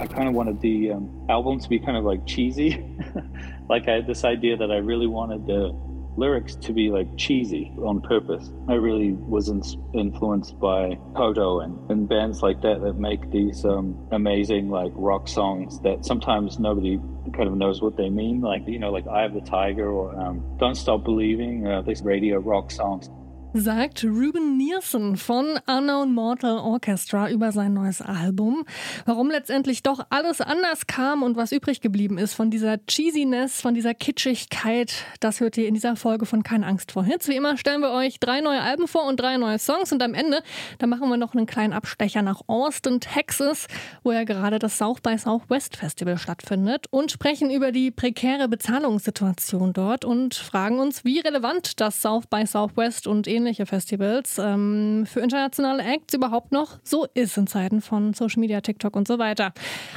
I kind of wanted the um, album to be kind of like cheesy. like I had this idea that I really wanted the lyrics to be like cheesy on purpose. I really was in, influenced by Toto and, and bands like that that make these um, amazing like rock songs that sometimes nobody kind of knows what they mean. Like, you know, like Eye of the Tiger or um, Don't Stop Believing, uh, these radio rock songs. Sagt Ruben Nielsen von Unknown Mortal Orchestra über sein neues Album. Warum letztendlich doch alles anders kam und was übrig geblieben ist von dieser Cheesiness, von dieser Kitschigkeit, das hört ihr in dieser Folge von Keine Angst vor Hits. Wie immer stellen wir euch drei neue Alben vor und drei neue Songs und am Ende, da machen wir noch einen kleinen Abstecher nach Austin, Texas, wo ja gerade das South by Southwest Festival stattfindet und sprechen über die prekäre Bezahlungssituation dort und fragen uns, wie relevant das South by Southwest und ähnliche Festivals ähm, für internationale Acts überhaupt noch so ist in Zeiten von Social Media, TikTok und so weiter.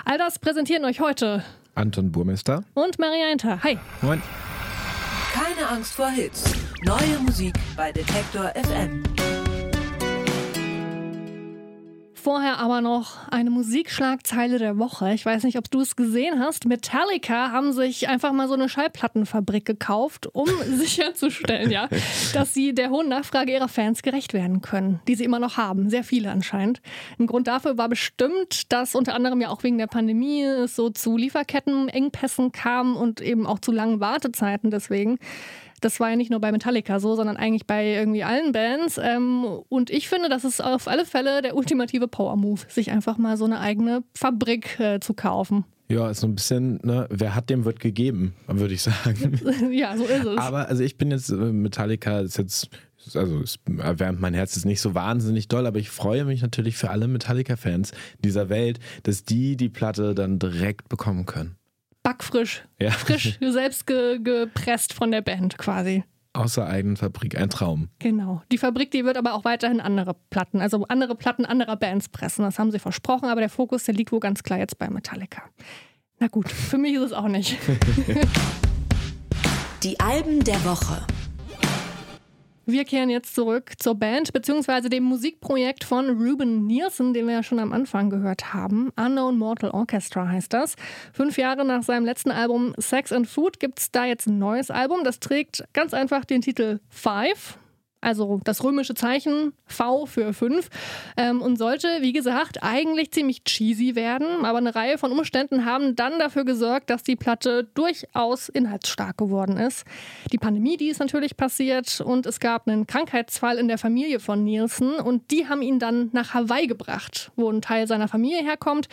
All das präsentieren euch heute Anton Burmester und Maria Einter. Hi. Moin. Keine Angst vor Hits. Neue Musik bei Detektor FM. Vorher aber noch eine Musikschlagzeile der Woche. Ich weiß nicht, ob du es gesehen hast. Metallica haben sich einfach mal so eine Schallplattenfabrik gekauft, um sicherzustellen, ja, dass sie der hohen Nachfrage ihrer Fans gerecht werden können, die sie immer noch haben. Sehr viele anscheinend. Ein Grund dafür war bestimmt, dass unter anderem ja auch wegen der Pandemie es so zu Lieferkettenengpässen kam und eben auch zu langen Wartezeiten deswegen. Das war ja nicht nur bei Metallica so, sondern eigentlich bei irgendwie allen Bands. Ähm, und ich finde, das ist auf alle Fälle der ultimative Power-Move, sich einfach mal so eine eigene Fabrik äh, zu kaufen. Ja, ist so ein bisschen, ne, wer hat, dem wird gegeben, würde ich sagen. ja, so ist es. Aber also ich bin jetzt, äh, Metallica ist jetzt, also es erwärmt mein Herz jetzt nicht so wahnsinnig doll, aber ich freue mich natürlich für alle Metallica-Fans dieser Welt, dass die die Platte dann direkt bekommen können backfrisch, ja. frisch, selbst ge gepresst von der Band quasi. Außer eigenen Fabrik, ein Traum. Genau. Die Fabrik, die wird aber auch weiterhin andere Platten, also andere Platten anderer Bands pressen. Das haben sie versprochen, aber der Fokus, der liegt wohl ganz klar jetzt bei Metallica. Na gut, für mich ist es auch nicht. Die Alben der Woche. Wir kehren jetzt zurück zur Band bzw. dem Musikprojekt von Ruben Nielsen, den wir ja schon am Anfang gehört haben. Unknown Mortal Orchestra heißt das. Fünf Jahre nach seinem letzten Album Sex and Food gibt es da jetzt ein neues Album. Das trägt ganz einfach den Titel Five also das römische Zeichen V für 5 ähm, und sollte, wie gesagt, eigentlich ziemlich cheesy werden, aber eine Reihe von Umständen haben dann dafür gesorgt, dass die Platte durchaus inhaltsstark geworden ist. Die Pandemie, die ist natürlich passiert und es gab einen Krankheitsfall in der Familie von Nielsen und die haben ihn dann nach Hawaii gebracht, wo ein Teil seiner Familie herkommt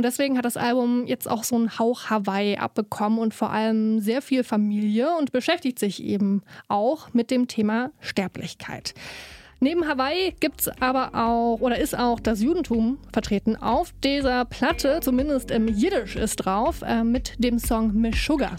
und deswegen hat das Album jetzt auch so einen Hauch Hawaii abbekommen und vor allem sehr viel Familie und beschäftigt sich eben auch mit dem Thema Sterblichkeit. Neben Hawaii gibt es aber auch oder ist auch das Judentum vertreten. Auf dieser Platte, zumindest im Jiddisch ist drauf, äh, mit dem Song Meshuggah.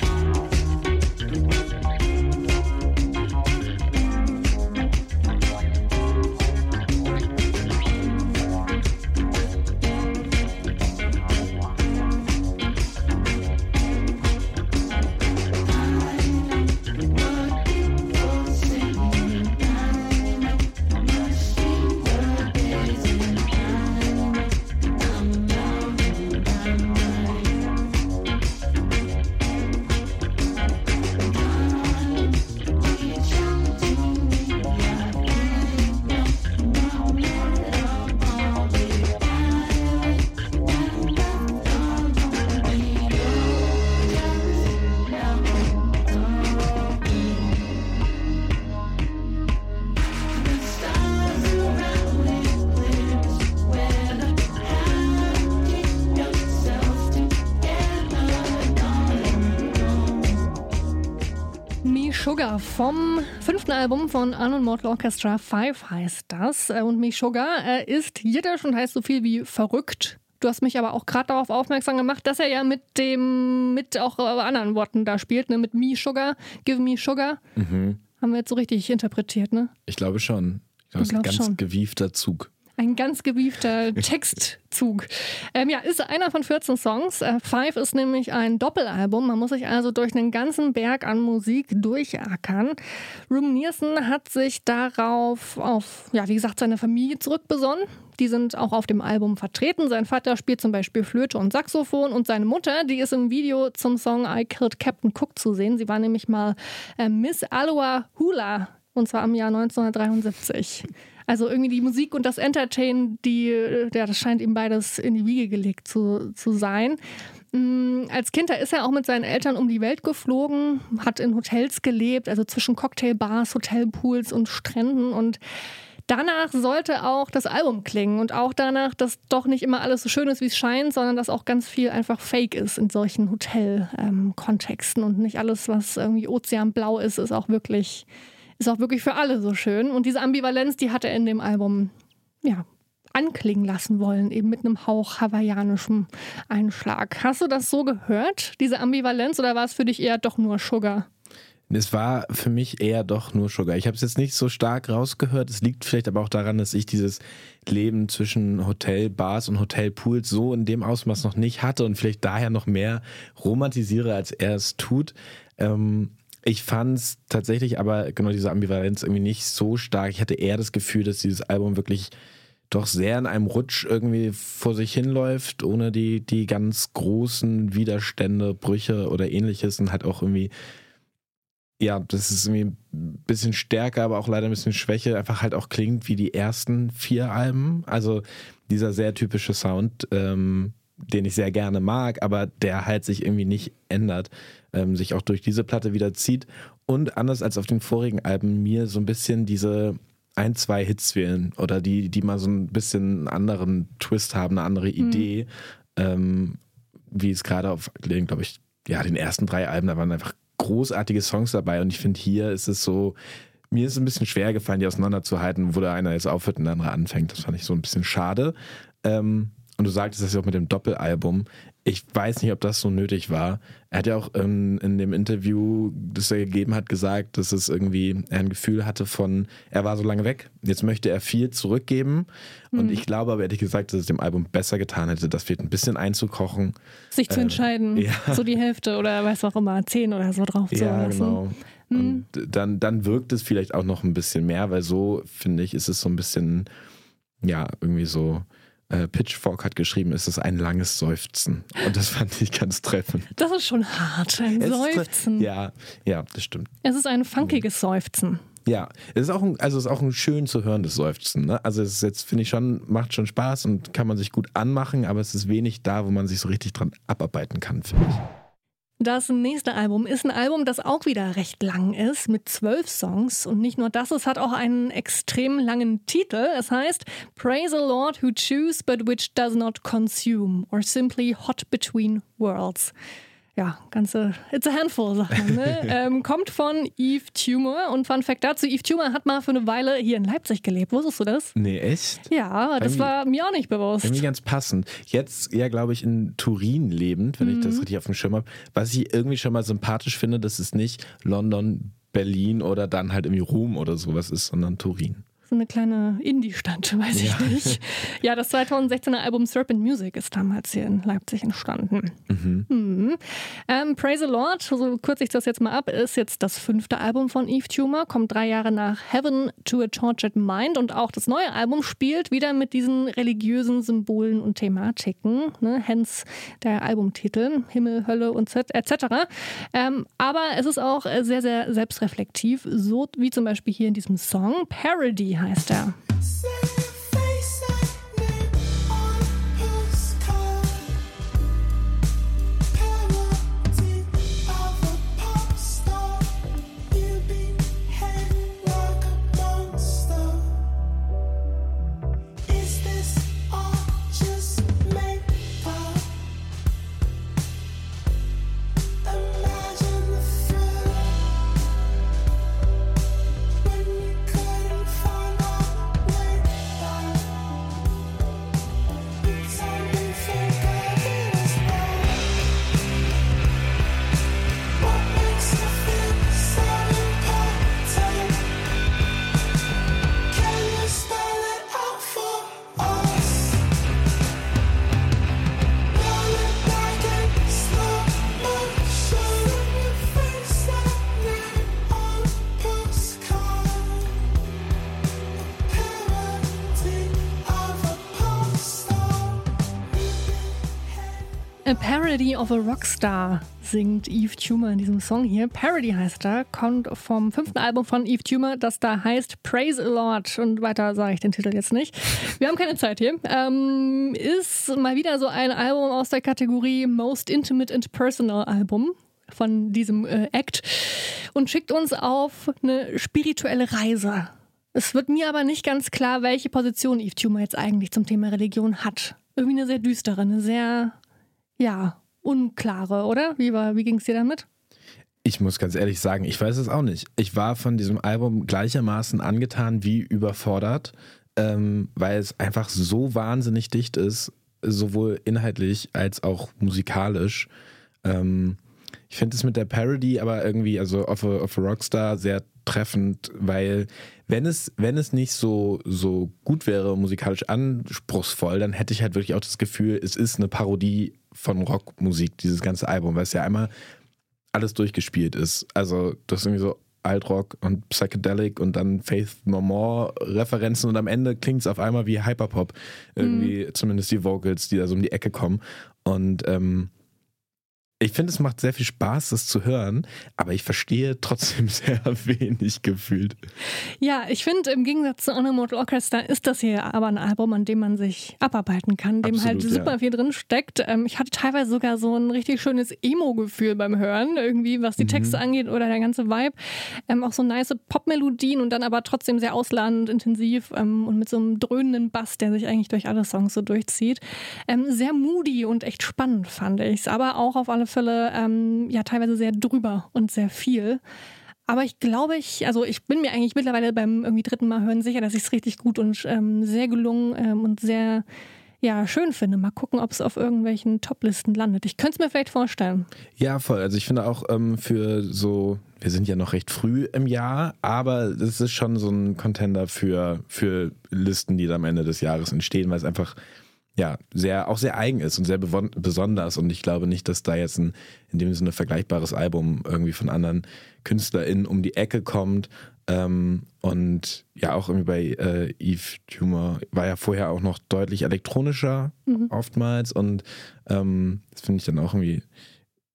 Vom fünften Album von Unknown Mortal Orchestra 5 heißt das. Äh, und Me Sugar ist jiddisch und heißt so viel wie verrückt. Du hast mich aber auch gerade darauf aufmerksam gemacht, dass er ja mit dem, mit auch anderen Worten da spielt, ne? mit Me Sugar, Give Me Sugar. Mhm. Haben wir jetzt so richtig interpretiert, ne? Ich glaube schon. Ich glaube, das ist ein ganz schon. gewiefter Zug. Ein ganz gewiefter Textzug. Ähm, ja, ist einer von 14 Songs. Äh, Five ist nämlich ein Doppelalbum. Man muss sich also durch einen ganzen Berg an Musik durchackern. Ruben Nielsen hat sich darauf auf, ja, wie gesagt, seine Familie zurückbesonnen. Die sind auch auf dem Album vertreten. Sein Vater spielt zum Beispiel Flöte und Saxophon und seine Mutter, die ist im Video zum Song I Killed Captain Cook zu sehen. Sie war nämlich mal äh, Miss Aloha Hula und zwar im Jahr 1973. Also irgendwie die Musik und das Entertain, die, ja, das scheint ihm beides in die Wiege gelegt zu, zu sein. Mm, als Kind, da ist er auch mit seinen Eltern um die Welt geflogen, hat in Hotels gelebt, also zwischen Cocktailbars, Hotelpools und Stränden und Danach sollte auch das Album klingen und auch danach, dass doch nicht immer alles so schön ist, wie es scheint, sondern dass auch ganz viel einfach fake ist in solchen Hotel-Kontexten ähm, und nicht alles, was irgendwie ozeanblau ist, ist auch wirklich ist auch wirklich für alle so schön. Und diese Ambivalenz, die hat er in dem Album, ja, anklingen lassen wollen, eben mit einem Hauch hawaiianischem Einschlag. Hast du das so gehört, diese Ambivalenz, oder war es für dich eher doch nur Sugar? Es war für mich eher doch nur Sugar. Ich habe es jetzt nicht so stark rausgehört. Es liegt vielleicht aber auch daran, dass ich dieses Leben zwischen Hotelbars und Hotelpools so in dem Ausmaß noch nicht hatte und vielleicht daher noch mehr romantisiere, als er es tut. Ähm, ich fand es tatsächlich aber genau diese Ambivalenz irgendwie nicht so stark. Ich hatte eher das Gefühl, dass dieses Album wirklich doch sehr in einem Rutsch irgendwie vor sich hinläuft, ohne die, die ganz großen Widerstände, Brüche oder ähnliches und halt auch irgendwie, ja, das ist irgendwie ein bisschen stärker, aber auch leider ein bisschen Schwäche, einfach halt auch klingt wie die ersten vier Alben. Also dieser sehr typische Sound, ähm, den ich sehr gerne mag, aber der halt sich irgendwie nicht ändert ähm, sich auch durch diese Platte wieder zieht und anders als auf den vorigen Alben mir so ein bisschen diese ein, zwei Hits wählen oder die, die mal so ein bisschen einen anderen Twist haben, eine andere mhm. Idee, mhm. ähm, wie es gerade auf, glaube ich, ja, den ersten drei Alben, da waren einfach großartige Songs dabei und ich finde, hier ist es so, mir ist es ein bisschen schwer gefallen, die auseinanderzuhalten, wo der eine jetzt aufhört und der andere anfängt. Das fand ich so ein bisschen schade. Ähm, und du sagtest das ja auch mit dem Doppelalbum. Ich weiß nicht, ob das so nötig war. Er hat ja auch ähm, in dem Interview, das er gegeben hat, gesagt, dass es irgendwie er ein Gefühl hatte von, er war so lange weg, jetzt möchte er viel zurückgeben. Mhm. Und ich glaube aber ehrlich gesagt, dass es dem Album besser getan hätte, das fehlt ein bisschen einzukochen. Sich zu äh, entscheiden, ja. so die Hälfte oder weiß auch immer, zehn oder so drauf zu ja, lassen. Genau. Mhm. Und dann, dann wirkt es vielleicht auch noch ein bisschen mehr, weil so, finde ich, ist es so ein bisschen, ja, irgendwie so äh, Pitchfork hat geschrieben, es ist ein langes Seufzen. Und das fand ich ganz treffend. Das ist schon hart, ein es Seufzen. Ist, ja, ja, das stimmt. Es ist ein funkiges Seufzen. Ja, es ist auch ein, also es ist auch ein schön zu hörendes Seufzen. Ne? Also es ist jetzt, finde ich schon, macht schon Spaß und kann man sich gut anmachen, aber es ist wenig da, wo man sich so richtig dran abarbeiten kann, finde ich. Das nächste Album ist ein Album, das auch wieder recht lang ist, mit zwölf Songs. Und nicht nur das, es hat auch einen extrem langen Titel. Es heißt Praise the Lord who choose but which does not consume or simply hot between worlds ja, ganze, it's a handful, sagt man. Ne? ähm, kommt von Eve Tumor und Fun Fact dazu, Eve Tumor hat mal für eine Weile hier in Leipzig gelebt. Wusstest du das? Nee, echt? Ja, das war mir auch nicht bewusst. Irgendwie ganz passend. Jetzt ja, glaube ich, in Turin lebend, wenn mhm. ich das mhm. richtig auf dem Schirm habe. Was ich irgendwie schon mal sympathisch finde, dass es nicht London, Berlin oder dann halt irgendwie Rom oder sowas ist, sondern Turin so eine kleine Indie-Stadt, weiß ja. ich nicht. Ja, das 2016er Album Serpent Music ist damals hier in Leipzig entstanden. Mhm. Mhm. Ähm, Praise the Lord, so kürze ich das jetzt mal ab, ist jetzt das fünfte Album von Eve Tumor, kommt drei Jahre nach Heaven to a Tortured Mind und auch das neue Album spielt wieder mit diesen religiösen Symbolen und Thematiken, ne? hence der Albumtitel Himmel, Hölle und etc. Ähm, aber es ist auch sehr, sehr selbstreflektiv, so wie zum Beispiel hier in diesem Song Parody heißt Parody of a Rockstar singt Eve Tumor in diesem Song hier. Parody heißt er, kommt vom fünften Album von Eve Tumor, das da heißt Praise a Lord. Und weiter sage ich den Titel jetzt nicht. Wir haben keine Zeit hier. Ähm, ist mal wieder so ein Album aus der Kategorie Most Intimate and Personal Album von diesem äh, Act und schickt uns auf eine spirituelle Reise. Es wird mir aber nicht ganz klar, welche Position Eve Tumor jetzt eigentlich zum Thema Religion hat. Irgendwie eine sehr düstere, eine sehr ja, unklare, oder? Wie, wie ging es dir damit? Ich muss ganz ehrlich sagen, ich weiß es auch nicht. Ich war von diesem Album gleichermaßen angetan wie überfordert, ähm, weil es einfach so wahnsinnig dicht ist, sowohl inhaltlich als auch musikalisch. Ähm, ich finde es mit der Parody aber irgendwie, also of a, of a Rockstar, sehr treffend, weil wenn es, wenn es nicht so, so gut wäre, musikalisch anspruchsvoll, dann hätte ich halt wirklich auch das Gefühl, es ist eine Parodie von Rockmusik, dieses ganze Album, weil es ja einmal alles durchgespielt ist. Also das ist irgendwie so Altrock und Psychedelic und dann Faith No More Referenzen und am Ende klingt es auf einmal wie Hyperpop. Irgendwie, mhm. zumindest die Vocals, die da so um die Ecke kommen. Und ähm, ich finde, es macht sehr viel Spaß, das zu hören, aber ich verstehe trotzdem sehr wenig gefühlt. Ja, ich finde, im Gegensatz zu Animal Orchestra ist das hier aber ein Album, an dem man sich abarbeiten kann, dem halt Absolut, halt super ja. viel drin steckt. Ähm, ich hatte teilweise sogar so ein richtig schönes Emo-Gefühl beim Hören, irgendwie, was die Texte mhm. angeht oder der ganze Vibe. Ähm, auch so nice Pop-Melodien und dann aber trotzdem sehr ausladend, intensiv ähm, und mit so einem dröhnenden Bass, der sich eigentlich durch alle Songs so durchzieht. sehr moody und echt spannend fand ich es, aber auch auf alle Fälle ähm, ja teilweise sehr drüber und sehr viel. Aber ich glaube, ich, also ich bin mir eigentlich mittlerweile beim irgendwie dritten Mal hören sicher, dass ich es richtig gut und ähm, sehr gelungen ähm, und sehr ja, schön finde. Mal gucken, ob es auf irgendwelchen Toplisten landet. Ich könnte es mir vielleicht vorstellen. Ja, voll. Also ich finde auch ähm, für so, wir sind ja noch recht früh im Jahr, aber es ist schon so ein Contender für, für Listen, die dann am Ende des Jahres entstehen, weil es einfach ja, sehr, auch sehr eigen ist und sehr besonders. Und ich glaube nicht, dass da jetzt ein in dem Sinne vergleichbares Album irgendwie von anderen KünstlerInnen um die Ecke kommt. Ähm, und ja, auch irgendwie bei äh, Eve Tumor war ja vorher auch noch deutlich elektronischer mhm. oftmals. Und ähm, das finde ich dann auch irgendwie,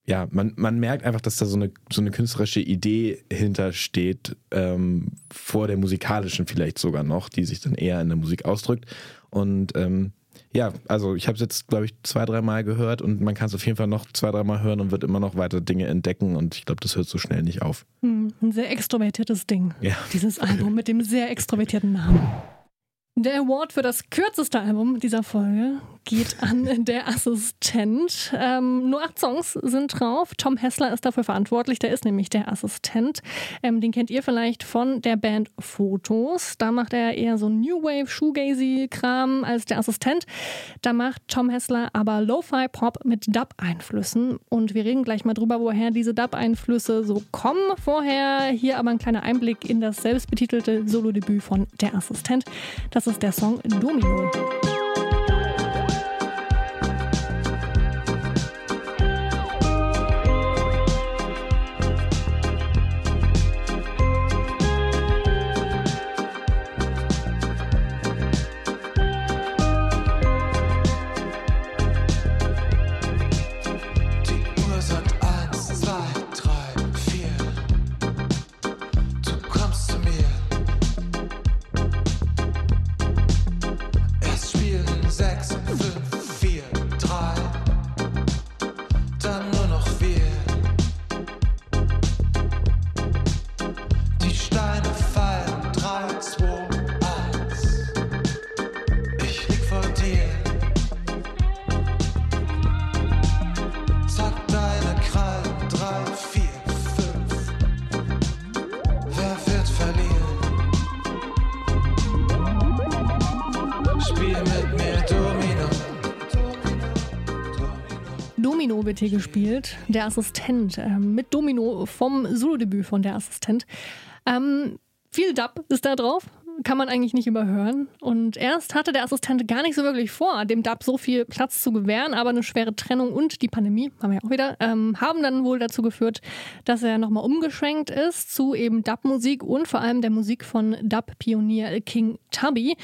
ja, man, man merkt einfach, dass da so eine, so eine künstlerische Idee hintersteht, ähm, vor der musikalischen vielleicht sogar noch, die sich dann eher in der Musik ausdrückt. Und ähm, ja, also ich habe es jetzt, glaube ich, zwei, dreimal gehört und man kann es auf jeden Fall noch zwei, dreimal hören und wird immer noch weiter Dinge entdecken und ich glaube, das hört so schnell nicht auf. Hm, ein sehr extrovertiertes Ding. Ja. Dieses Album mit dem sehr extrovertierten Namen. Der Award für das kürzeste Album dieser Folge geht an Der Assistent. Ähm, nur acht Songs sind drauf. Tom Hessler ist dafür verantwortlich. Der ist nämlich der Assistent. Ähm, den kennt ihr vielleicht von der Band Fotos. Da macht er eher so New Wave, Shoegazy-Kram als der Assistent. Da macht Tom Hessler aber Lo-Fi-Pop mit Dub-Einflüssen. Und wir reden gleich mal drüber, woher diese Dub-Einflüsse so kommen. Vorher hier aber ein kleiner Einblick in das selbstbetitelte Solo-Debüt von Der Assistent. Das ist der Song Domino. Wird hier gespielt. Der Assistent äh, mit Domino vom Solo-Debüt von Der Assistent. Ähm, viel Dub ist da drauf. Kann man eigentlich nicht überhören. Und erst hatte der Assistent gar nicht so wirklich vor, dem Dub so viel Platz zu gewähren, aber eine schwere Trennung und die Pandemie, haben wir ja auch wieder, ähm, haben dann wohl dazu geführt, dass er nochmal umgeschwenkt ist zu eben Dub-Musik und vor allem der Musik von Dub-Pionier King Tubby.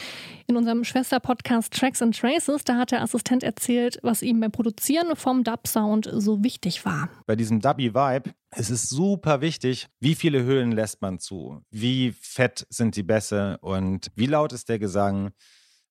In unserem Schwester-Podcast Tracks and Traces, da hat der Assistent erzählt, was ihm beim Produzieren vom Dub-Sound so wichtig war. Bei diesem Dubby-Vibe es ist super wichtig, wie viele Höhlen lässt man zu, wie fett sind die Bässe und wie laut ist der Gesang,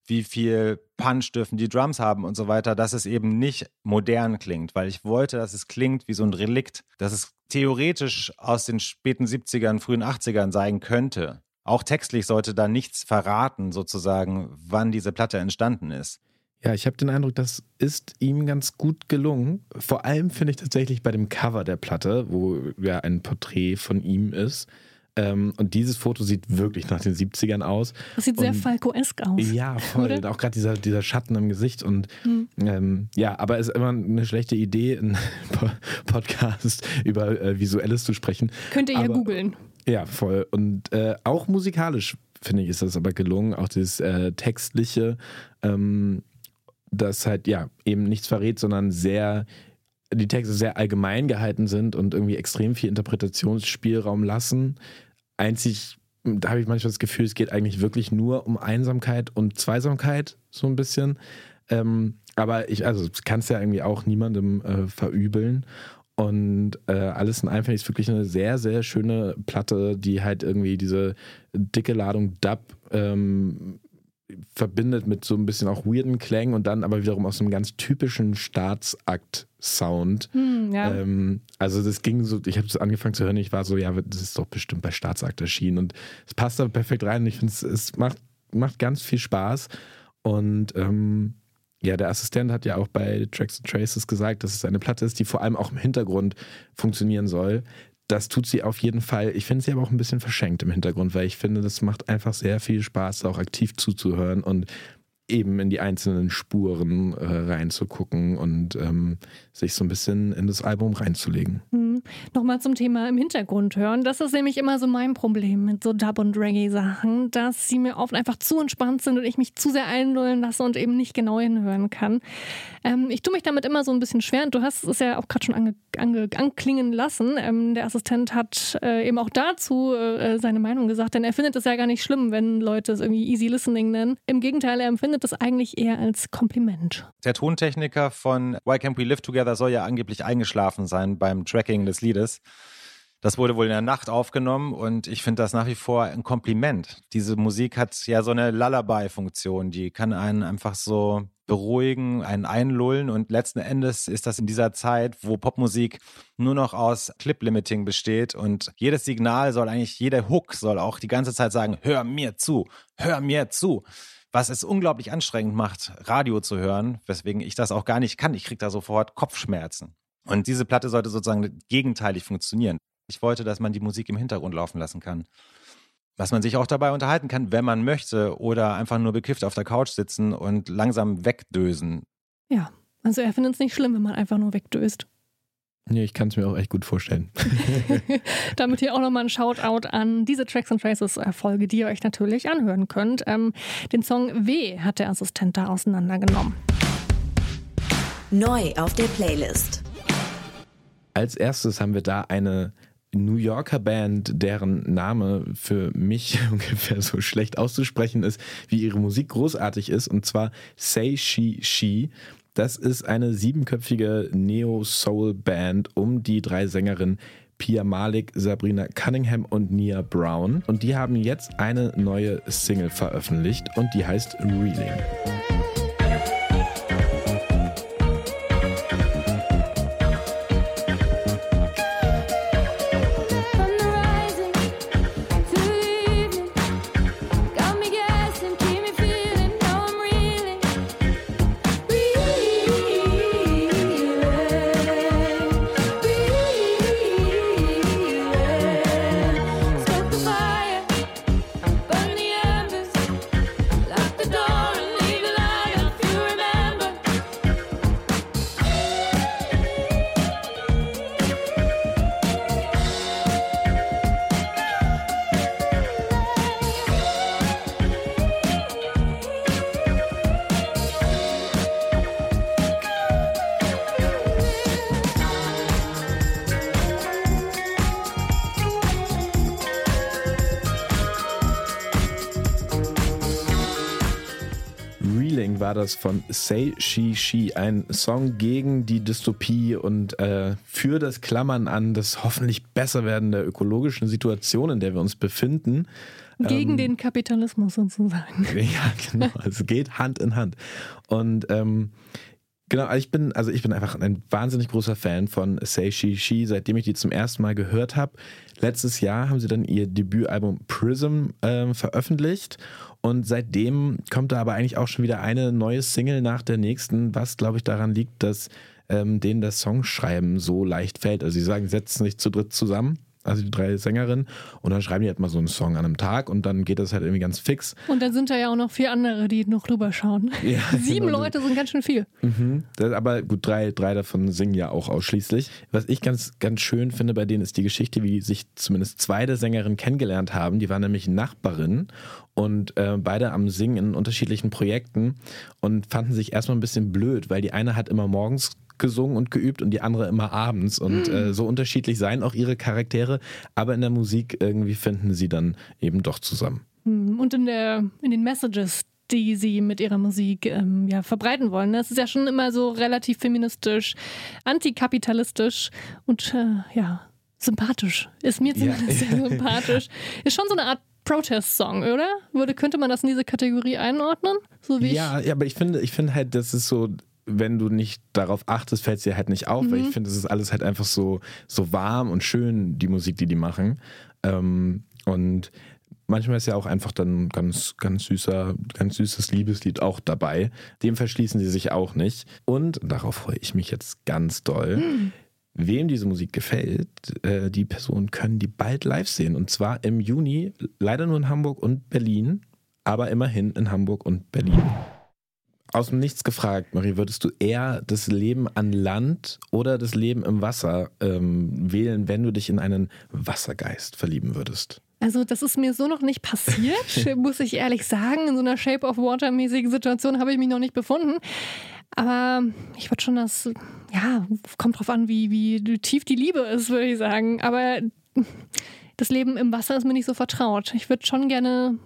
wie viel Punch dürfen die Drums haben und so weiter, dass es eben nicht modern klingt, weil ich wollte, dass es klingt wie so ein Relikt, dass es theoretisch aus den späten 70ern, frühen 80ern sein könnte. Auch textlich sollte da nichts verraten, sozusagen, wann diese Platte entstanden ist. Ja, ich habe den Eindruck, das ist ihm ganz gut gelungen. Vor allem finde ich tatsächlich bei dem Cover der Platte, wo ja ein Porträt von ihm ist. Ähm, und dieses Foto sieht wirklich nach den 70ern aus. Das sieht und, sehr Falco-esk aus. Ja, voll. Oder? Auch gerade dieser, dieser Schatten im Gesicht. Und hm. ähm, ja, aber es ist immer eine schlechte Idee, in Podcast über äh, Visuelles zu sprechen. Könnt ihr ja googeln. Ja, voll. Und äh, auch musikalisch, finde ich, ist das aber gelungen. Auch dieses äh, textliche. Ähm, das halt ja eben nichts verrät, sondern sehr die Texte sehr allgemein gehalten sind und irgendwie extrem viel Interpretationsspielraum lassen. Einzig, da habe ich manchmal das Gefühl, es geht eigentlich wirklich nur um Einsamkeit und Zweisamkeit, so ein bisschen. Ähm, aber ich, also kann es ja irgendwie auch niemandem äh, verübeln. Und äh, alles in allem finde ich es wirklich eine sehr, sehr schöne Platte, die halt irgendwie diese dicke Ladung Dub ähm, verbindet mit so ein bisschen auch weirden Klängen und dann aber wiederum aus so einem ganz typischen Staatsakt-Sound. Hm, ja. ähm, also das ging so, ich habe es angefangen zu hören, ich war so, ja, das ist doch bestimmt bei Staatsakt erschienen und es passt da perfekt rein. Ich finde, es macht, macht ganz viel Spaß und ähm, ja, der Assistent hat ja auch bei Tracks and Traces gesagt, dass es eine Platte ist, die vor allem auch im Hintergrund funktionieren soll das tut sie auf jeden Fall. Ich finde sie aber auch ein bisschen verschenkt im Hintergrund, weil ich finde, das macht einfach sehr viel Spaß, auch aktiv zuzuhören und eben in die einzelnen Spuren äh, reinzugucken und ähm, sich so ein bisschen in das Album reinzulegen. Mhm. Nochmal zum Thema im Hintergrund hören. Das ist nämlich immer so mein Problem mit so Dub- und Reggae-Sachen, dass sie mir oft einfach zu entspannt sind und ich mich zu sehr einlullen lasse und eben nicht genau hinhören kann. Ähm, ich tue mich damit immer so ein bisschen schwer und du hast es ja auch gerade schon ange, ange, anklingen lassen. Ähm, der Assistent hat äh, eben auch dazu äh, seine Meinung gesagt, denn er findet es ja gar nicht schlimm, wenn Leute es irgendwie Easy Listening nennen. Im Gegenteil, er empfindet empfindet das eigentlich eher als Kompliment. Der Tontechniker von Why Can't We Live Together soll ja angeblich eingeschlafen sein beim Tracking des Liedes. Das wurde wohl in der Nacht aufgenommen und ich finde das nach wie vor ein Kompliment. Diese Musik hat ja so eine Lullaby-Funktion, die kann einen einfach so beruhigen, einen einlullen und letzten Endes ist das in dieser Zeit, wo Popmusik nur noch aus Clip-Limiting besteht und jedes Signal soll eigentlich, jeder Hook soll auch die ganze Zeit sagen, hör mir zu, hör mir zu was es unglaublich anstrengend macht, Radio zu hören, weswegen ich das auch gar nicht kann. Ich kriege da sofort Kopfschmerzen. Und diese Platte sollte sozusagen gegenteilig funktionieren. Ich wollte, dass man die Musik im Hintergrund laufen lassen kann. Dass man sich auch dabei unterhalten kann, wenn man möchte, oder einfach nur bekifft auf der Couch sitzen und langsam wegdösen. Ja, also er findet es nicht schlimm, wenn man einfach nur wegdöst. Nee, ich kann es mir auch echt gut vorstellen. Damit hier auch nochmal ein Shoutout an diese Tracks and Traces Folge, die ihr euch natürlich anhören könnt. Ähm, den Song W hat der Assistent da auseinandergenommen. Neu auf der Playlist. Als erstes haben wir da eine New Yorker Band, deren Name für mich ungefähr so schlecht auszusprechen ist, wie ihre Musik großartig ist, und zwar Say She She. Das ist eine siebenköpfige Neo-Soul-Band um die drei Sängerinnen Pia Malik, Sabrina Cunningham und Nia Brown. Und die haben jetzt eine neue Single veröffentlicht und die heißt Reeling. War das von Say She She, ein Song gegen die Dystopie und äh, für das Klammern an das hoffentlich besser werden der ökologischen Situation, in der wir uns befinden. Gegen ähm, den Kapitalismus sozusagen. Ja, genau. Es geht Hand in Hand. Und ähm, Genau, also ich bin, also ich bin einfach ein wahnsinnig großer Fan von Say She She, seitdem ich die zum ersten Mal gehört habe. Letztes Jahr haben sie dann ihr Debütalbum Prism äh, veröffentlicht und seitdem kommt da aber eigentlich auch schon wieder eine neue Single nach der nächsten, was glaube ich daran liegt, dass ähm, denen das Songschreiben so leicht fällt. Also sie sagen, setzen sich zu dritt zusammen also die drei Sängerinnen. Und dann schreiben die halt mal so einen Song an einem Tag und dann geht das halt irgendwie ganz fix. Und dann sind da ja auch noch vier andere, die noch rüberschauen. Ja, Sieben genau. Leute sind ganz schön viel. Mhm. Das, aber gut, drei, drei davon singen ja auch ausschließlich. Was ich ganz, ganz schön finde bei denen ist die Geschichte, wie sich zumindest zwei der Sängerinnen kennengelernt haben. Die waren nämlich Nachbarinnen und äh, beide am Singen in unterschiedlichen Projekten und fanden sich erstmal ein bisschen blöd, weil die eine hat immer morgens gesungen und geübt und die andere immer abends. Und äh, hm. so unterschiedlich seien auch ihre Charaktere, aber in der Musik irgendwie finden sie dann eben doch zusammen. Hm, und in, der, in den Messages, die sie mit ihrer Musik ähm, ja, verbreiten wollen. Das ist ja schon immer so relativ feministisch, antikapitalistisch und äh, ja, sympathisch. Ist mir zumindest ja. sehr sympathisch. Ist schon so eine Art Protest-Song, oder? Würde, könnte man das in diese Kategorie einordnen? So ja, ja, aber ich finde, ich finde halt, das ist so, wenn du nicht darauf achtest, fällt es dir halt nicht auf, mhm. weil ich mhm. finde, es ist alles halt einfach so, so warm und schön, die Musik, die die machen. Ähm, und manchmal ist ja auch einfach dann ganz, ganz süßer, ganz süßes Liebeslied auch dabei. Dem verschließen sie sich auch nicht. Und darauf freue ich mich jetzt ganz doll. Mhm. Wem diese Musik gefällt, äh, die Personen können die bald live sehen. Und zwar im Juni, leider nur in Hamburg und Berlin, aber immerhin in Hamburg und Berlin aus dem Nichts gefragt, Marie, würdest du eher das Leben an Land oder das Leben im Wasser ähm, wählen, wenn du dich in einen Wassergeist verlieben würdest? Also das ist mir so noch nicht passiert, muss ich ehrlich sagen. In so einer Shape of Water mäßigen Situation habe ich mich noch nicht befunden. Aber ich würde schon das, ja, kommt drauf an, wie, wie tief die Liebe ist, würde ich sagen. Aber das Leben im Wasser ist mir nicht so vertraut. Ich würde schon gerne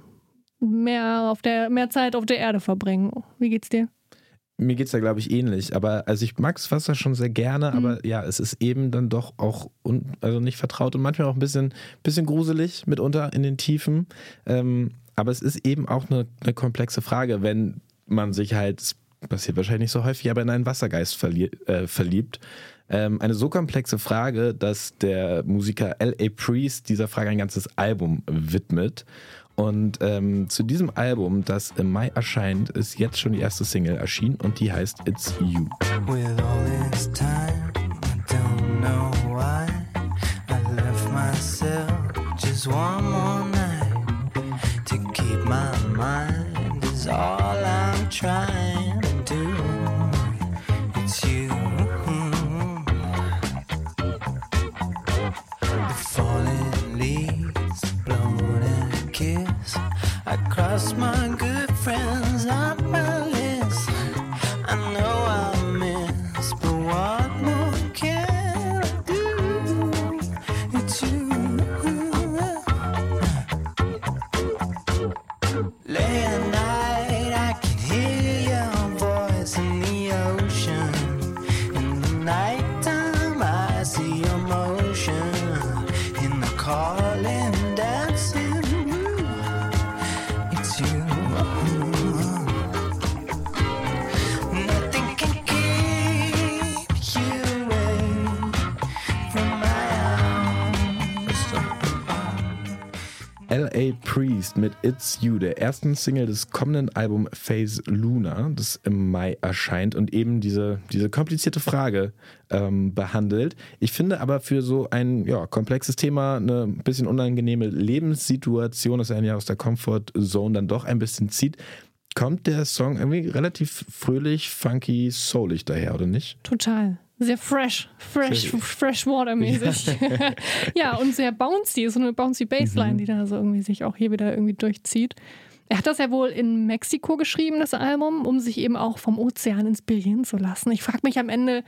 mehr, auf der, mehr Zeit auf der Erde verbringen. Wie geht's dir? Mir geht's da, glaube ich, ähnlich. Aber also ich mag das Wasser schon sehr gerne, mhm. aber ja, es ist eben dann doch auch un, also nicht vertraut und manchmal auch ein bisschen, bisschen gruselig mitunter in den Tiefen. Ähm, aber es ist eben auch eine, eine komplexe Frage, wenn man sich halt, passiert wahrscheinlich nicht so häufig, aber in einen Wassergeist verlie äh, verliebt. Ähm, eine so komplexe Frage, dass der Musiker L.A. Priest dieser Frage ein ganzes Album widmet. Und ähm, zu diesem Album, das im Mai erscheint, ist jetzt schon die erste Single erschienen und die heißt It's You. With all this time, I don't know why I left myself just one more mit It's You, der ersten Single des kommenden Albums Phase Luna, das im Mai erscheint und eben diese, diese komplizierte Frage ähm, behandelt. Ich finde aber für so ein ja, komplexes Thema eine bisschen unangenehme Lebenssituation, das einen ja aus der Comfort Zone dann doch ein bisschen zieht, kommt der Song irgendwie relativ fröhlich, funky, soulig daher, oder nicht? Total sehr fresh, fresh, freshwater-mäßig. Ja. ja, und sehr bouncy, so eine bouncy Bassline, mhm. die da so irgendwie sich auch hier wieder irgendwie durchzieht. Er hat das ja wohl in Mexiko geschrieben, das Album, um sich eben auch vom Ozean inspirieren zu lassen. Ich frage mich am Ende,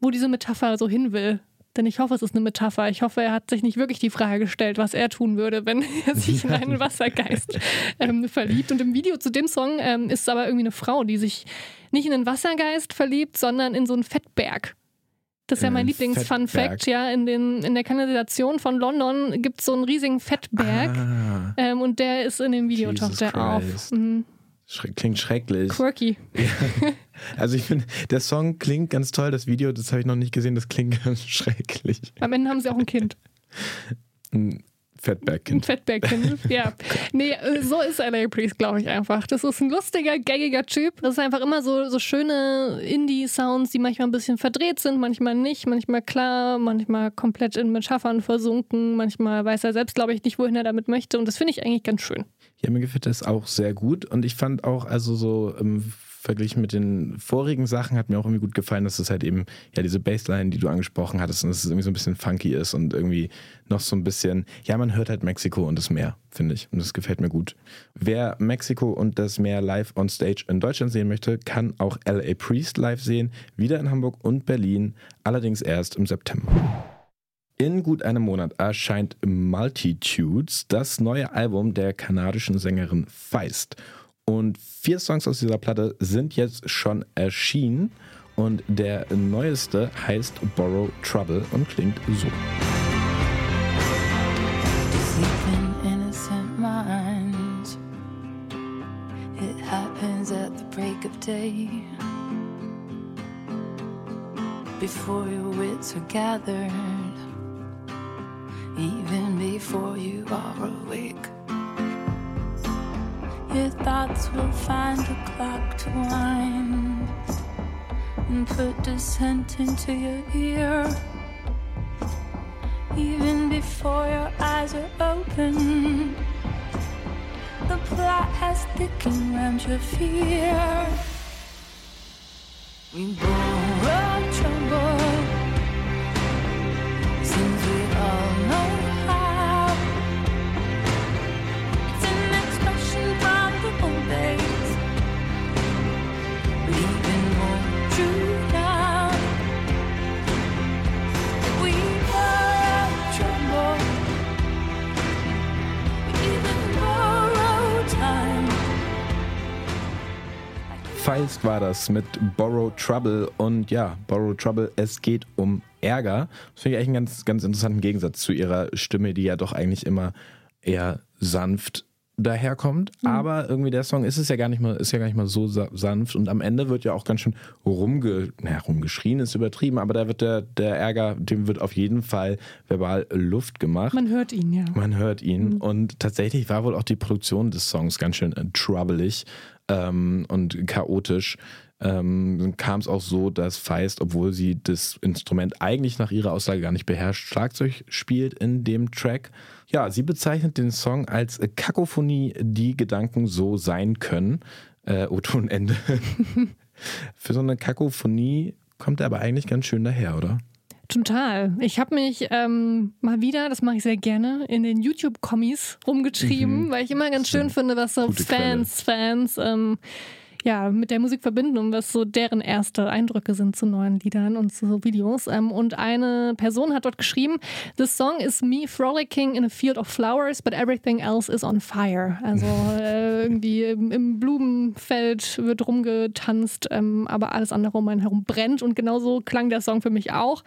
wo diese Metapher so hin will. Denn ich hoffe, es ist eine Metapher. Ich hoffe, er hat sich nicht wirklich die Frage gestellt, was er tun würde, wenn er sich in einen Wassergeist ähm, verliebt. Und im Video zu dem Song ähm, ist es aber irgendwie eine Frau, die sich nicht in einen Wassergeist verliebt, sondern in so einen Fettberg. Das ist ja mein Lieblings-Fun-Fact. Ja, in, den, in der Kanalisation von London gibt es so einen riesigen Fettberg. Ah, ähm, und der ist in dem Video, taucht der auf. Mhm. Klingt schrecklich. Quirky. Ja. Also ich finde, der Song klingt ganz toll, das Video, das habe ich noch nicht gesehen, das klingt ganz schrecklich. Am Ende haben sie auch ein Kind. Fettbergkind. Ein Fettbergkind, ja. Nee, äh, so ist LA Priest, glaube ich einfach. Das ist ein lustiger, gaggiger Typ. Das ist einfach immer so, so schöne Indie-Sounds, die manchmal ein bisschen verdreht sind, manchmal nicht, manchmal klar, manchmal komplett in Metaphern versunken, manchmal weiß er selbst, glaube ich, nicht, wohin er damit möchte. Und das finde ich eigentlich ganz schön. Ja, mir gefällt das auch sehr gut. Und ich fand auch, also so im verglichen mit den vorigen Sachen hat mir auch irgendwie gut gefallen, dass es halt eben, ja, diese Bassline, die du angesprochen hattest, und dass es irgendwie so ein bisschen funky ist und irgendwie noch so ein bisschen, ja, man hört halt Mexiko und das Meer, finde ich. Und das gefällt mir gut. Wer Mexiko und das Meer live on stage in Deutschland sehen möchte, kann auch LA Priest live sehen, wieder in Hamburg und Berlin, allerdings erst im September. In gut einem Monat erscheint Multitudes, das neue Album der kanadischen Sängerin Feist. Und vier Songs aus dieser Platte sind jetzt schon erschienen. Und der neueste heißt Borrow Trouble und klingt so. Before your wits are gathered, even before you are awake. Your thoughts will find a clock to wind and put dissent into your ear. Even before your eyes are open, the plot has thickened round your fear. We borrow trouble. Feist war das mit Borrow Trouble und ja, Borrow Trouble, es geht um Ärger. Das finde ich eigentlich einen ganz, ganz interessanten Gegensatz zu ihrer Stimme, die ja doch eigentlich immer eher sanft daherkommt. Mhm. Aber irgendwie der Song ist es ja gar nicht mal, ist ja gar nicht mal so sanft und am Ende wird ja auch ganz schön rumge, naja, rumgeschrien ist übertrieben, aber da wird der, der Ärger, dem wird auf jeden Fall verbal Luft gemacht. Man hört ihn, ja. Man hört ihn. Mhm. Und tatsächlich war wohl auch die Produktion des Songs ganz schön äh, troubelig ähm, und chaotisch. Ähm, kam es auch so, dass Feist, obwohl sie das Instrument eigentlich nach ihrer Aussage gar nicht beherrscht, Schlagzeug spielt in dem Track. Ja, sie bezeichnet den Song als Kakophonie, die Gedanken so sein können. Äh, O-Ton Ende. Für so eine Kakophonie kommt er aber eigentlich ganz schön daher, oder? Total. Ich habe mich ähm, mal wieder, das mache ich sehr gerne, in den YouTube-Kommis rumgetrieben, mhm. weil ich immer ganz schön finde, was so Gute Fans, Quelle. Fans ähm, ja, mit der Musik verbinden und was so deren erste Eindrücke sind zu neuen Liedern und zu Videos. Ähm, und eine Person hat dort geschrieben, This song is me frolicking in a field of flowers, but everything else is on fire. Also äh, irgendwie im, im, Blumenfeld wird rumgetanzt, ähm, aber alles andere um einen herum brennt. Und genauso klang der Song für mich auch.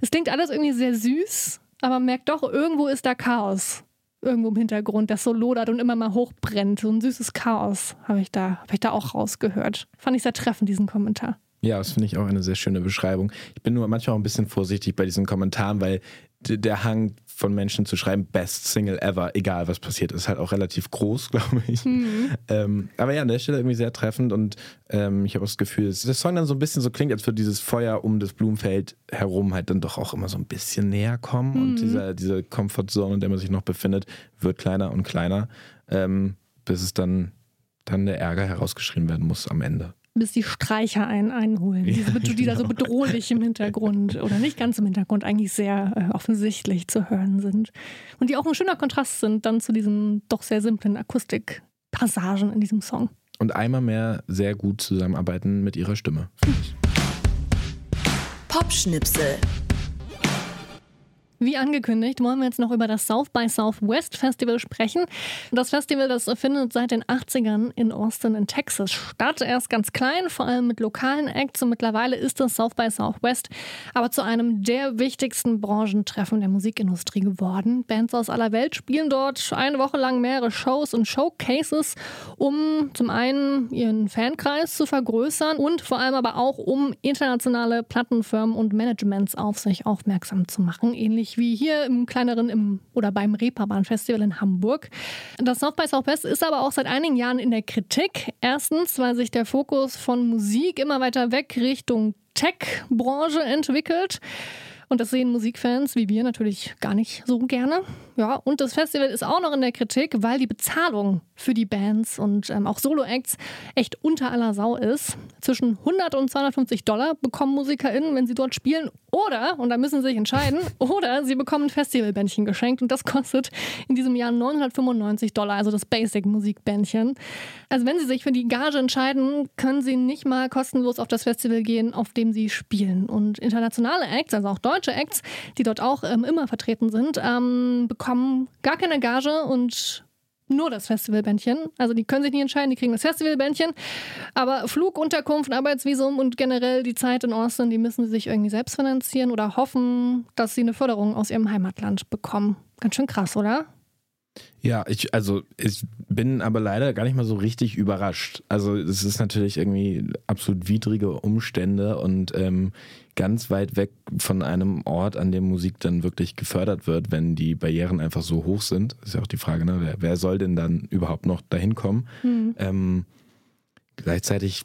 Es klingt alles irgendwie sehr süß, aber merkt doch, irgendwo ist da Chaos irgendwo im Hintergrund, das so lodert und immer mal hochbrennt. So ein süßes Chaos habe ich, da, hab ich da auch rausgehört. Fand ich sehr treffend, diesen Kommentar. Ja, das finde ich auch eine sehr schöne Beschreibung. Ich bin nur manchmal auch ein bisschen vorsichtig bei diesen Kommentaren, weil der Hang von Menschen zu schreiben, Best Single ever, egal was passiert, ist halt auch relativ groß, glaube ich. Mhm. Ähm, aber ja, an der Stelle irgendwie sehr treffend und ähm, ich habe auch das Gefühl, dass der Song dann so ein bisschen so klingt, als würde dieses Feuer um das Blumenfeld herum halt dann doch auch immer so ein bisschen näher kommen mhm. und dieser, diese Comfortzone, in der man sich noch befindet, wird kleiner und kleiner, ähm, bis es dann, dann der Ärger herausgeschrieben werden muss am Ende bis die Streicher einen einholen. Ja, Diese, die genau. da so bedrohlich im Hintergrund oder nicht ganz im Hintergrund eigentlich sehr äh, offensichtlich zu hören sind. Und die auch ein schöner Kontrast sind dann zu diesen doch sehr simplen Akustikpassagen in diesem Song. Und einmal mehr sehr gut zusammenarbeiten mit ihrer Stimme. Pop-Schnipsel. Wie angekündigt, wollen wir jetzt noch über das South by Southwest Festival sprechen. Das Festival, das findet seit den 80ern in Austin in Texas statt. Erst ganz klein, vor allem mit lokalen Acts und mittlerweile ist das South by Southwest aber zu einem der wichtigsten Branchentreffen der Musikindustrie geworden. Bands aus aller Welt spielen dort eine Woche lang mehrere Shows und Showcases, um zum einen ihren Fankreis zu vergrößern und vor allem aber auch um internationale Plattenfirmen und Managements auf sich aufmerksam zu machen, ähnlich ähnlich wie hier im kleineren im, oder beim Reeperbahn Festival in Hamburg. Das South by Southwest ist aber auch seit einigen Jahren in der Kritik. Erstens, weil sich der Fokus von Musik immer weiter weg Richtung Tech-Branche entwickelt. Und das sehen Musikfans wie wir natürlich gar nicht so gerne. Ja, und das Festival ist auch noch in der Kritik, weil die Bezahlung für die Bands und ähm, auch Solo-Acts echt unter aller Sau ist. Zwischen 100 und 250 Dollar bekommen MusikerInnen, wenn sie dort spielen. Oder, und da müssen sie sich entscheiden, oder sie bekommen ein Festivalbändchen geschenkt. Und das kostet in diesem Jahr 995 Dollar, also das Basic-Musikbändchen. Also wenn sie sich für die Gage entscheiden, können sie nicht mal kostenlos auf das Festival gehen, auf dem sie spielen. Und internationale Acts, also auch deutsche Acts, die dort auch ähm, immer vertreten sind, ähm, bekommen gar keine Gage und nur das Festivalbändchen. Also die können sich nicht entscheiden, die kriegen das Festivalbändchen. Aber Flug, Unterkunft, Arbeitsvisum und generell die Zeit in Austin, die müssen sie sich irgendwie selbst finanzieren oder hoffen, dass sie eine Förderung aus ihrem Heimatland bekommen. Ganz schön krass, oder? Ja, ich, also ich bin aber leider gar nicht mal so richtig überrascht. Also es ist natürlich irgendwie absolut widrige Umstände und ähm, ganz weit weg von einem Ort, an dem Musik dann wirklich gefördert wird, wenn die Barrieren einfach so hoch sind. Ist ja auch die Frage, ne? wer, wer soll denn dann überhaupt noch dahin kommen? Mhm. Ähm, gleichzeitig,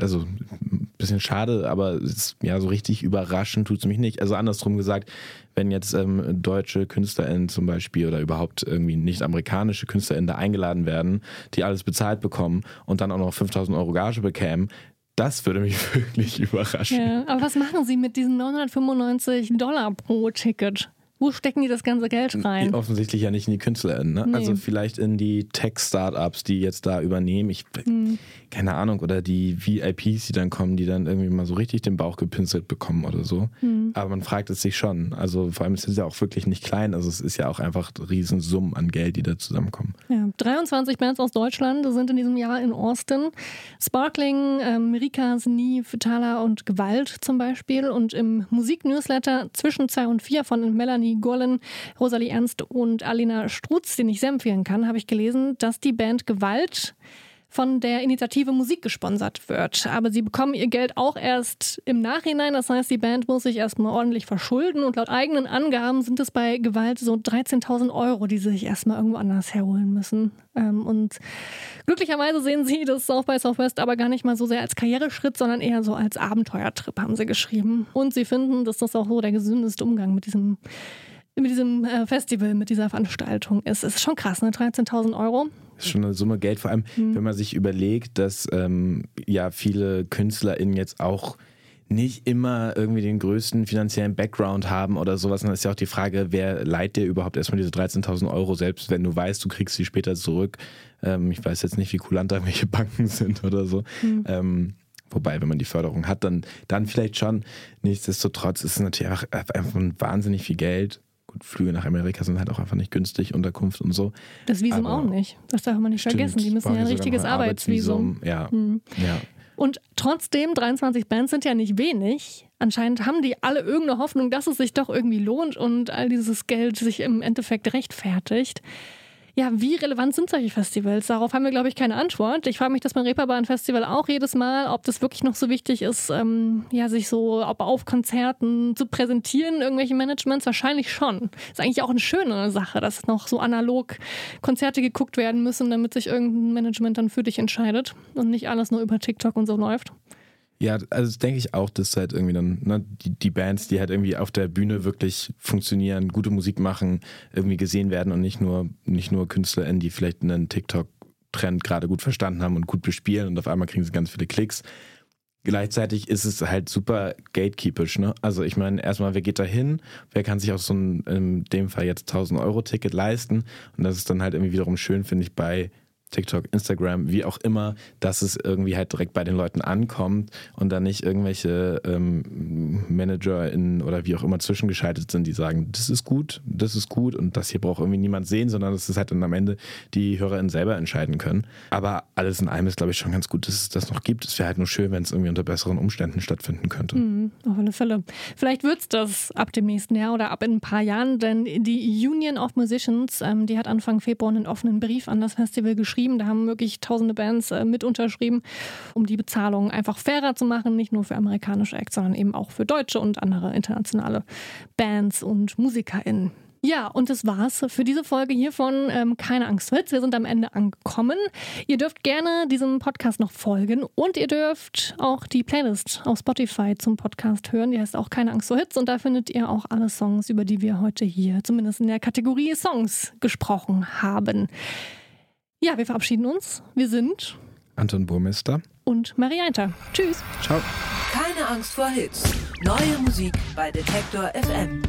also ein bisschen schade, aber ist, ja, so richtig überraschend tut es mich nicht. Also andersrum gesagt, wenn jetzt ähm, deutsche KünstlerInnen zum Beispiel oder überhaupt irgendwie nicht amerikanische KünstlerInnen da eingeladen werden, die alles bezahlt bekommen und dann auch noch 5000 Euro Gage bekämen, das würde mich wirklich überraschen. Ja, aber was machen Sie mit diesen 995 Dollar pro Ticket? Wo stecken die das ganze Geld rein? Offensichtlich ja nicht in die KünstlerInnen. Ne? Nee. Also vielleicht in die Tech-Startups, die jetzt da übernehmen. Ich, hm. Keine Ahnung. Oder die VIPs, die dann kommen, die dann irgendwie mal so richtig den Bauch gepinselt bekommen oder so. Hm. Aber man fragt es sich schon. Also vor allem ist es ja auch wirklich nicht klein. Also es ist ja auch einfach Riesensummen an Geld, die da zusammenkommen. Ja, 23 Bands aus Deutschland sind in diesem Jahr in Austin. Sparkling, ähm, Rika, Sni, Vitala und Gewalt zum Beispiel. Und im Musiknewsletter zwischen 2 und 4 von Melanie Gollen, Rosalie Ernst und Alina Strutz, den ich sehr empfehlen kann, habe ich gelesen, dass die Band Gewalt von der Initiative Musik gesponsert wird. Aber sie bekommen ihr Geld auch erst im Nachhinein. Das heißt, die Band muss sich erstmal ordentlich verschulden. Und laut eigenen Angaben sind es bei Gewalt so 13.000 Euro, die sie sich erstmal irgendwo anders herholen müssen. Ähm, und glücklicherweise sehen sie das South by Southwest aber gar nicht mal so sehr als Karriereschritt, sondern eher so als Abenteuertrip, haben sie geschrieben. Und sie finden, dass das auch so der gesündeste Umgang mit diesem mit diesem äh, Festival, mit dieser Veranstaltung ist. Es ist schon krass, ne? 13.000 Euro. Ist schon eine Summe Geld, vor allem, mhm. wenn man sich überlegt, dass ähm, ja viele KünstlerInnen jetzt auch nicht immer irgendwie den größten finanziellen Background haben oder sowas. dann ist ja auch die Frage, wer leiht dir überhaupt erstmal diese 13.000 Euro, selbst wenn du weißt, du kriegst sie später zurück. Ähm, ich weiß jetzt nicht, wie kulant da welche Banken sind oder so. Mhm. Ähm, Wobei, wenn man die Förderung hat, dann, dann vielleicht schon. Nichtsdestotrotz ist es natürlich einfach wahnsinnig viel Geld. Gut, Flüge nach Amerika sind halt auch einfach nicht günstig, Unterkunft und so. Das Visum Aber auch nicht. Das darf man nicht stimmt, vergessen. Die müssen ja ein richtiges Arbeitsvisum. Arbeitsvisum. Ja. Hm. ja. Und trotzdem, 23 Bands sind ja nicht wenig. Anscheinend haben die alle irgendeine Hoffnung, dass es sich doch irgendwie lohnt und all dieses Geld sich im Endeffekt rechtfertigt. Ja, wie relevant sind solche Festivals? Darauf haben wir, glaube ich, keine Antwort. Ich frage mich das beim Reeperbahn Festival auch jedes Mal, ob das wirklich noch so wichtig ist, ähm, ja, sich so ob auf Konzerten zu präsentieren, irgendwelche Managements. Wahrscheinlich schon. Ist eigentlich auch eine schöne Sache, dass noch so analog Konzerte geguckt werden müssen, damit sich irgendein Management dann für dich entscheidet und nicht alles nur über TikTok und so läuft. Ja, also das denke ich auch, dass halt irgendwie dann ne, die, die Bands, die halt irgendwie auf der Bühne wirklich funktionieren, gute Musik machen, irgendwie gesehen werden und nicht nur, nicht nur KünstlerInnen, die vielleicht einen TikTok-Trend gerade gut verstanden haben und gut bespielen und auf einmal kriegen sie ganz viele Klicks. Gleichzeitig ist es halt super gatekeepisch, ne? Also ich meine, erstmal, wer geht da hin? Wer kann sich auch so ein, in dem Fall jetzt 1000 Euro Ticket leisten? Und das ist dann halt irgendwie wiederum schön, finde ich, bei TikTok, Instagram, wie auch immer, dass es irgendwie halt direkt bei den Leuten ankommt und dann nicht irgendwelche ähm, ManagerInnen oder wie auch immer zwischengeschaltet sind, die sagen, das ist gut, das ist gut und das hier braucht irgendwie niemand sehen, sondern dass es halt dann am Ende die HörerInnen selber entscheiden können. Aber alles in allem ist, glaube ich, schon ganz gut, dass es das noch gibt. Es wäre halt nur schön, wenn es irgendwie unter besseren Umständen stattfinden könnte. Mhm, auf alle Fälle. Vielleicht wird es das ab dem nächsten Jahr oder ab in ein paar Jahren, denn die Union of Musicians, ähm, die hat Anfang Februar einen offenen Brief an das Festival geschrieben. Da haben wirklich tausende Bands äh, mit unterschrieben, um die Bezahlung einfach fairer zu machen, nicht nur für amerikanische Acts, sondern eben auch für deutsche und andere internationale Bands und MusikerInnen. Ja, und das war's für diese Folge hier von ähm, Keine Angst Hits. Wir sind am Ende angekommen. Ihr dürft gerne diesem Podcast noch folgen und ihr dürft auch die Playlist auf Spotify zum Podcast hören. Die heißt auch Keine Angst vor Hits und da findet ihr auch alle Songs, über die wir heute hier zumindest in der Kategorie Songs gesprochen haben. Ja, wir verabschieden uns. Wir sind Anton Burmester und Marie Einter. Tschüss. Ciao. Keine Angst vor Hits. Neue Musik bei Detektor FM.